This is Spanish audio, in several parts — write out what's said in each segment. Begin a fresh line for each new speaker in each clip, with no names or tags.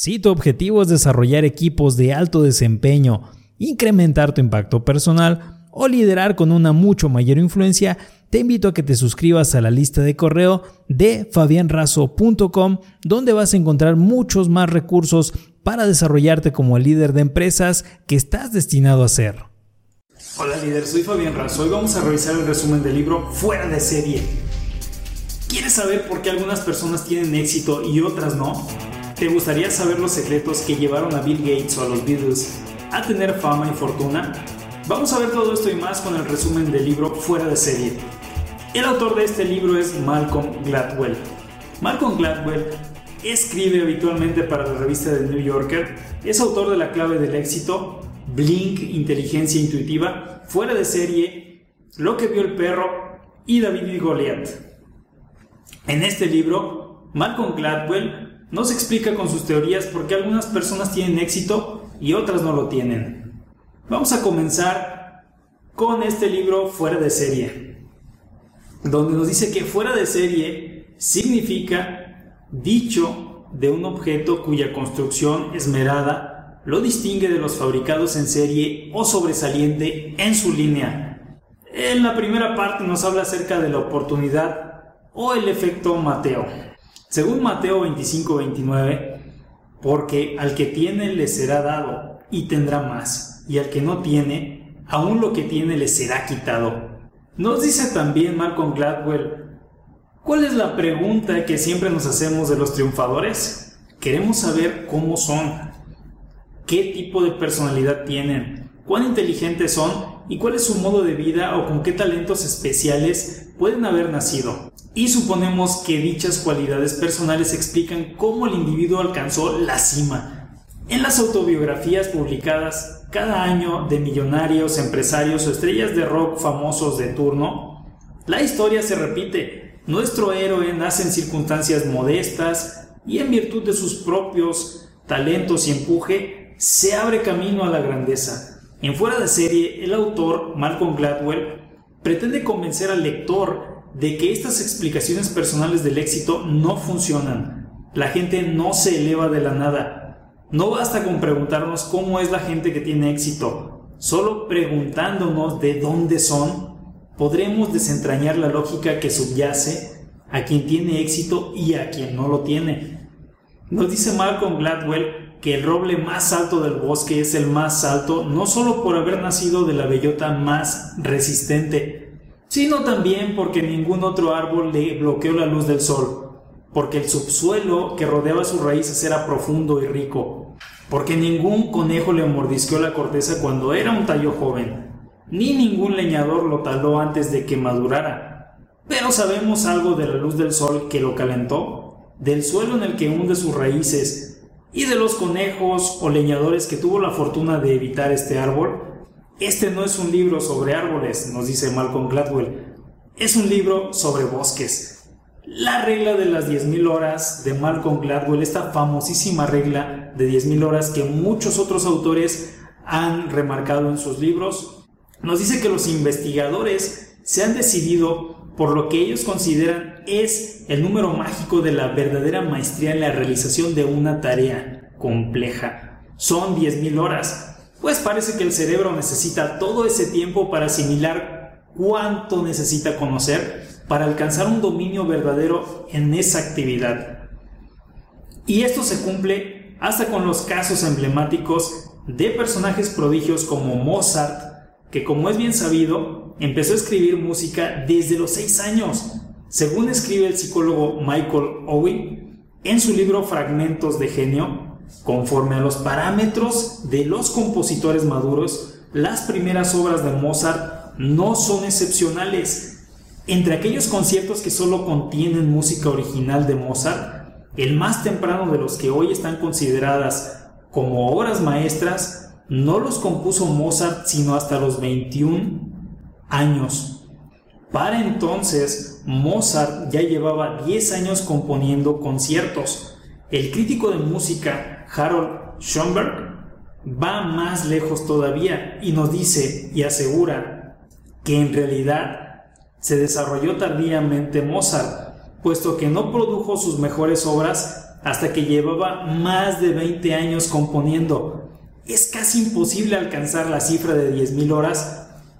Si tu objetivo es desarrollar equipos de alto desempeño, incrementar tu impacto personal o liderar con una mucho mayor influencia, te invito a que te suscribas a la lista de correo de fabianrazo.com, donde vas a encontrar muchos más recursos para desarrollarte como el líder de empresas que estás destinado a ser.
Hola líder, soy Fabián Razo. Hoy vamos a revisar el resumen del libro Fuera de serie. ¿Quieres saber por qué algunas personas tienen éxito y otras no? ¿Te gustaría saber los secretos que llevaron a Bill Gates o a los Beatles a tener fama y fortuna? Vamos a ver todo esto y más con el resumen del libro Fuera de serie. El autor de este libro es Malcolm Gladwell. Malcolm Gladwell escribe habitualmente para la revista The New Yorker, es autor de La clave del éxito, Blink, Inteligencia Intuitiva, Fuera de serie, Lo que vio el perro y David y Goliath. En este libro, Malcolm Gladwell nos explica con sus teorías por qué algunas personas tienen éxito y otras no lo tienen. Vamos a comenzar con este libro fuera de serie, donde nos dice que fuera de serie significa dicho de un objeto cuya construcción esmerada lo distingue de los fabricados en serie o sobresaliente en su línea. En la primera parte nos habla acerca de la oportunidad o el efecto Mateo. Según Mateo 25-29, porque al que tiene le será dado y tendrá más, y al que no tiene, aún lo que tiene le será quitado. Nos dice también Malcolm Gladwell, ¿cuál es la pregunta que siempre nos hacemos de los triunfadores? Queremos saber cómo son, qué tipo de personalidad tienen, cuán inteligentes son y cuál es su modo de vida o con qué talentos especiales pueden haber nacido y suponemos que dichas cualidades personales explican cómo el individuo alcanzó la cima. En las autobiografías publicadas cada año de millonarios, empresarios o estrellas de rock famosos de turno, la historia se repite. Nuestro héroe nace en circunstancias modestas y en virtud de sus propios talentos y empuje, se abre camino a la grandeza. En fuera de serie, el autor, Malcolm Gladwell, pretende convencer al lector de que estas explicaciones personales del éxito no funcionan. La gente no se eleva de la nada. No basta con preguntarnos cómo es la gente que tiene éxito. Solo preguntándonos de dónde son, podremos desentrañar la lógica que subyace a quien tiene éxito y a quien no lo tiene. Nos dice Malcolm Gladwell que el roble más alto del bosque es el más alto no solo por haber nacido de la bellota más resistente, sino también porque ningún otro árbol le bloqueó la luz del sol, porque el subsuelo que rodeaba sus raíces era profundo y rico, porque ningún conejo le mordisqueó la corteza cuando era un tallo joven, ni ningún leñador lo taló antes de que madurara. Pero sabemos algo de la luz del sol que lo calentó, del suelo en el que hunde sus raíces, y de los conejos o leñadores que tuvo la fortuna de evitar este árbol, este no es un libro sobre árboles, nos dice Malcolm Gladwell, es un libro sobre bosques. La regla de las 10.000 horas de Malcolm Gladwell, esta famosísima regla de 10.000 horas que muchos otros autores han remarcado en sus libros, nos dice que los investigadores se han decidido por lo que ellos consideran es el número mágico de la verdadera maestría en la realización de una tarea compleja. Son 10.000 horas. Pues parece que el cerebro necesita todo ese tiempo para asimilar cuánto necesita conocer para alcanzar un dominio verdadero en esa actividad. Y esto se cumple hasta con los casos emblemáticos de personajes prodigios como Mozart, que como es bien sabido, empezó a escribir música desde los 6 años, según escribe el psicólogo Michael Owen en su libro Fragmentos de Genio, Conforme a los parámetros de los compositores maduros, las primeras obras de Mozart no son excepcionales. Entre aquellos conciertos que solo contienen música original de Mozart, el más temprano de los que hoy están consideradas como obras maestras, no los compuso Mozart sino hasta los 21 años. Para entonces, Mozart ya llevaba 10 años componiendo conciertos. El crítico de música Harold Schoenberg va más lejos todavía y nos dice y asegura que en realidad se desarrolló tardíamente Mozart, puesto que no produjo sus mejores obras hasta que llevaba más de 20 años componiendo. Es casi imposible alcanzar la cifra de 10.000 horas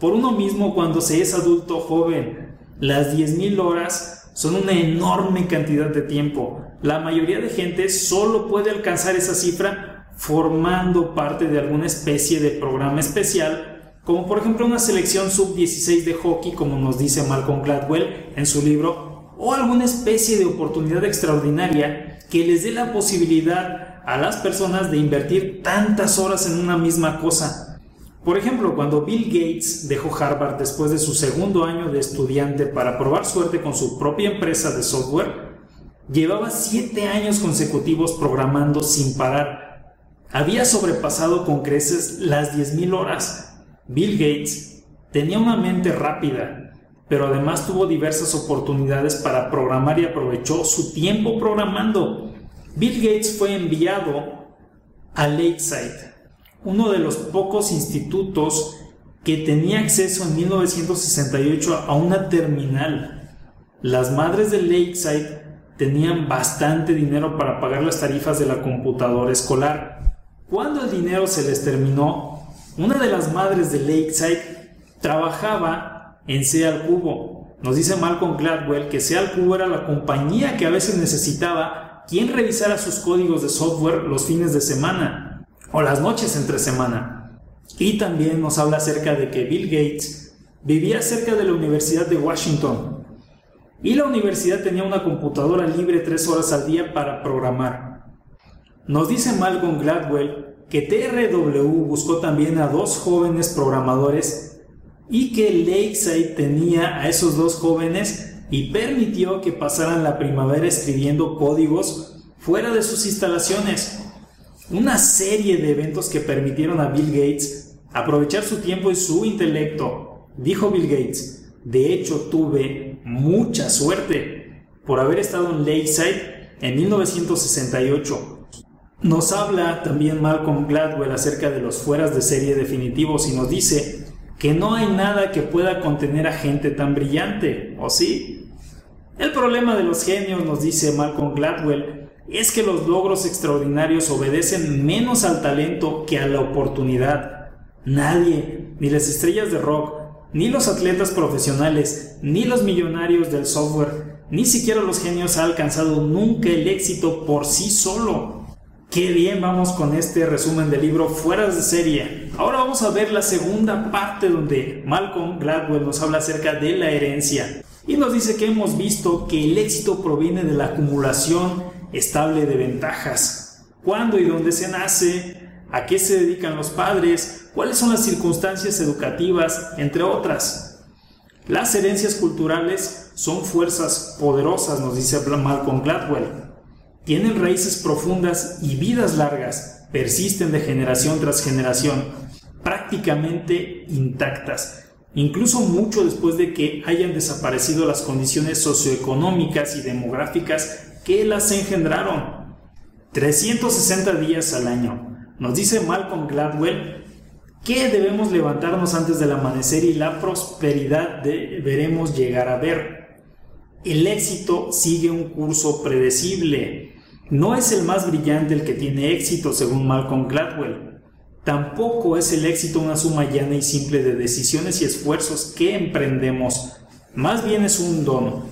por uno mismo cuando se es adulto joven. Las 10.000 horas son una enorme cantidad de tiempo. La mayoría de gente solo puede alcanzar esa cifra formando parte de alguna especie de programa especial, como por ejemplo una selección sub-16 de hockey, como nos dice Malcolm Gladwell en su libro, o alguna especie de oportunidad extraordinaria que les dé la posibilidad a las personas de invertir tantas horas en una misma cosa. Por ejemplo, cuando Bill Gates dejó Harvard después de su segundo año de estudiante para probar suerte con su propia empresa de software, llevaba siete años consecutivos programando sin parar. Había sobrepasado con creces las 10.000 horas. Bill Gates tenía una mente rápida, pero además tuvo diversas oportunidades para programar y aprovechó su tiempo programando. Bill Gates fue enviado a Lakeside, uno de los pocos institutos que tenía acceso en 1968 a una terminal. Las madres de Lakeside tenían bastante dinero para pagar las tarifas de la computadora escolar. Cuando el dinero se les terminó, una de las madres de Lakeside trabajaba en Sea Cubo. Nos dice Malcolm Gladwell que Sea Cubo era la compañía que a veces necesitaba quien revisara sus códigos de software los fines de semana o las noches entre semana. Y también nos habla acerca de que Bill Gates vivía cerca de la Universidad de Washington y la universidad tenía una computadora libre tres horas al día para programar. Nos dice Malcolm Gladwell que TRW buscó también a dos jóvenes programadores y que Lakeside tenía a esos dos jóvenes y permitió que pasaran la primavera escribiendo códigos fuera de sus instalaciones. Una serie de eventos que permitieron a Bill Gates aprovechar su tiempo y su intelecto. Dijo Bill Gates, de hecho tuve mucha suerte por haber estado en Lakeside en 1968. Nos habla también Malcolm Gladwell acerca de los fueras de serie definitivos y nos dice que no hay nada que pueda contener a gente tan brillante, ¿o sí? El problema de los genios, nos dice Malcolm Gladwell, es que los logros extraordinarios obedecen menos al talento que a la oportunidad. Nadie, ni las estrellas de rock, ni los atletas profesionales, ni los millonarios del software, ni siquiera los genios ha alcanzado nunca el éxito por sí solo. Qué bien vamos con este resumen del libro Fuera de serie. Ahora vamos a ver la segunda parte donde Malcolm Gladwell nos habla acerca de la herencia y nos dice que hemos visto que el éxito proviene de la acumulación estable de ventajas. ¿Cuándo y dónde se nace? ¿A qué se dedican los padres? ¿Cuáles son las circunstancias educativas? Entre otras. Las herencias culturales son fuerzas poderosas, nos dice Malcolm Gladwell tienen raíces profundas y vidas largas, persisten de generación tras generación, prácticamente intactas, incluso mucho después de que hayan desaparecido las condiciones socioeconómicas y demográficas que las engendraron. 360 días al año. Nos dice Malcolm Gladwell que debemos levantarnos antes del amanecer y la prosperidad deberemos llegar a ver. El éxito sigue un curso predecible. No es el más brillante el que tiene éxito, según Malcolm Gladwell. Tampoco es el éxito una suma llana y simple de decisiones y esfuerzos que emprendemos. Más bien es un don.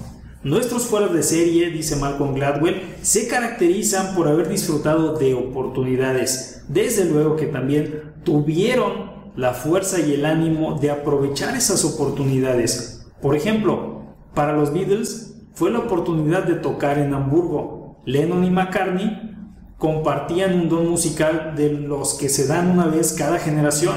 Nuestros fuera de serie, dice Malcolm Gladwell, se caracterizan por haber disfrutado de oportunidades. Desde luego que también tuvieron la fuerza y el ánimo de aprovechar esas oportunidades. Por ejemplo, para los Beatles fue la oportunidad de tocar en Hamburgo. Lennon y McCartney compartían un don musical de los que se dan una vez cada generación.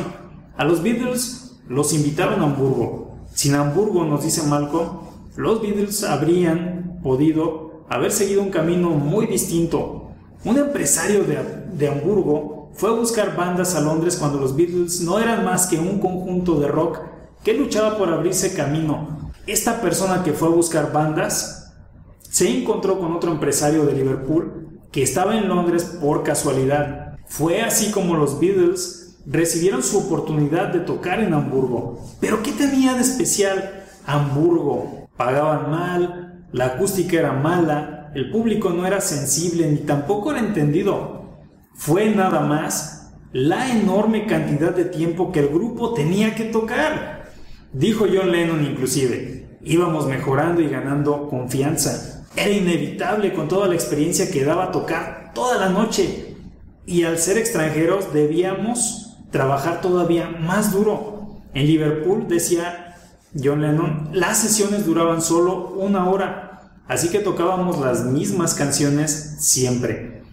A los Beatles los invitaron a Hamburgo. Sin Hamburgo, nos dice Malcolm, los Beatles habrían podido haber seguido un camino muy distinto. Un empresario de, de, Hamburgo fue a buscar bandas a Londres cuando los Beatles no eran más que un conjunto de rock que luchaba por abrirse camino esta persona que fue a buscar bandas se encontró con otro empresario de Liverpool que estaba en Londres por casualidad. Fue así como los Beatles recibieron su oportunidad de tocar en Hamburgo. Pero ¿qué tenía de especial Hamburgo? Pagaban mal, la acústica era mala, el público no era sensible ni tampoco era entendido. Fue nada más la enorme cantidad de tiempo que el grupo tenía que tocar. Dijo John Lennon inclusive, íbamos mejorando y ganando confianza. Era inevitable con toda la experiencia que daba tocar toda la noche. Y al ser extranjeros debíamos trabajar todavía más duro. En Liverpool decía John Lennon, las sesiones duraban solo una hora, así que tocábamos las mismas canciones siempre.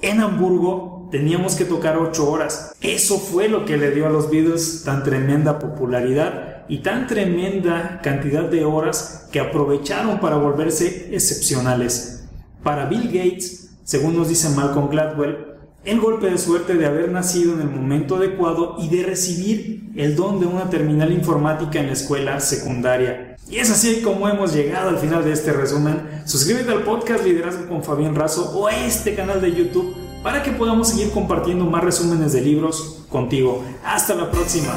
En Hamburgo teníamos que tocar ocho horas. Eso fue lo que le dio a los Beatles tan tremenda popularidad y tan tremenda cantidad de horas que aprovecharon para volverse excepcionales. Para Bill Gates, según nos dice Malcolm Gladwell, el golpe de suerte de haber nacido en el momento adecuado y de recibir el don de una terminal informática en la escuela secundaria. Y es así como hemos llegado al final de este resumen. Suscríbete al podcast Liderazgo con Fabián Razo o a este canal de YouTube para que podamos seguir compartiendo más resúmenes de libros contigo. Hasta la próxima.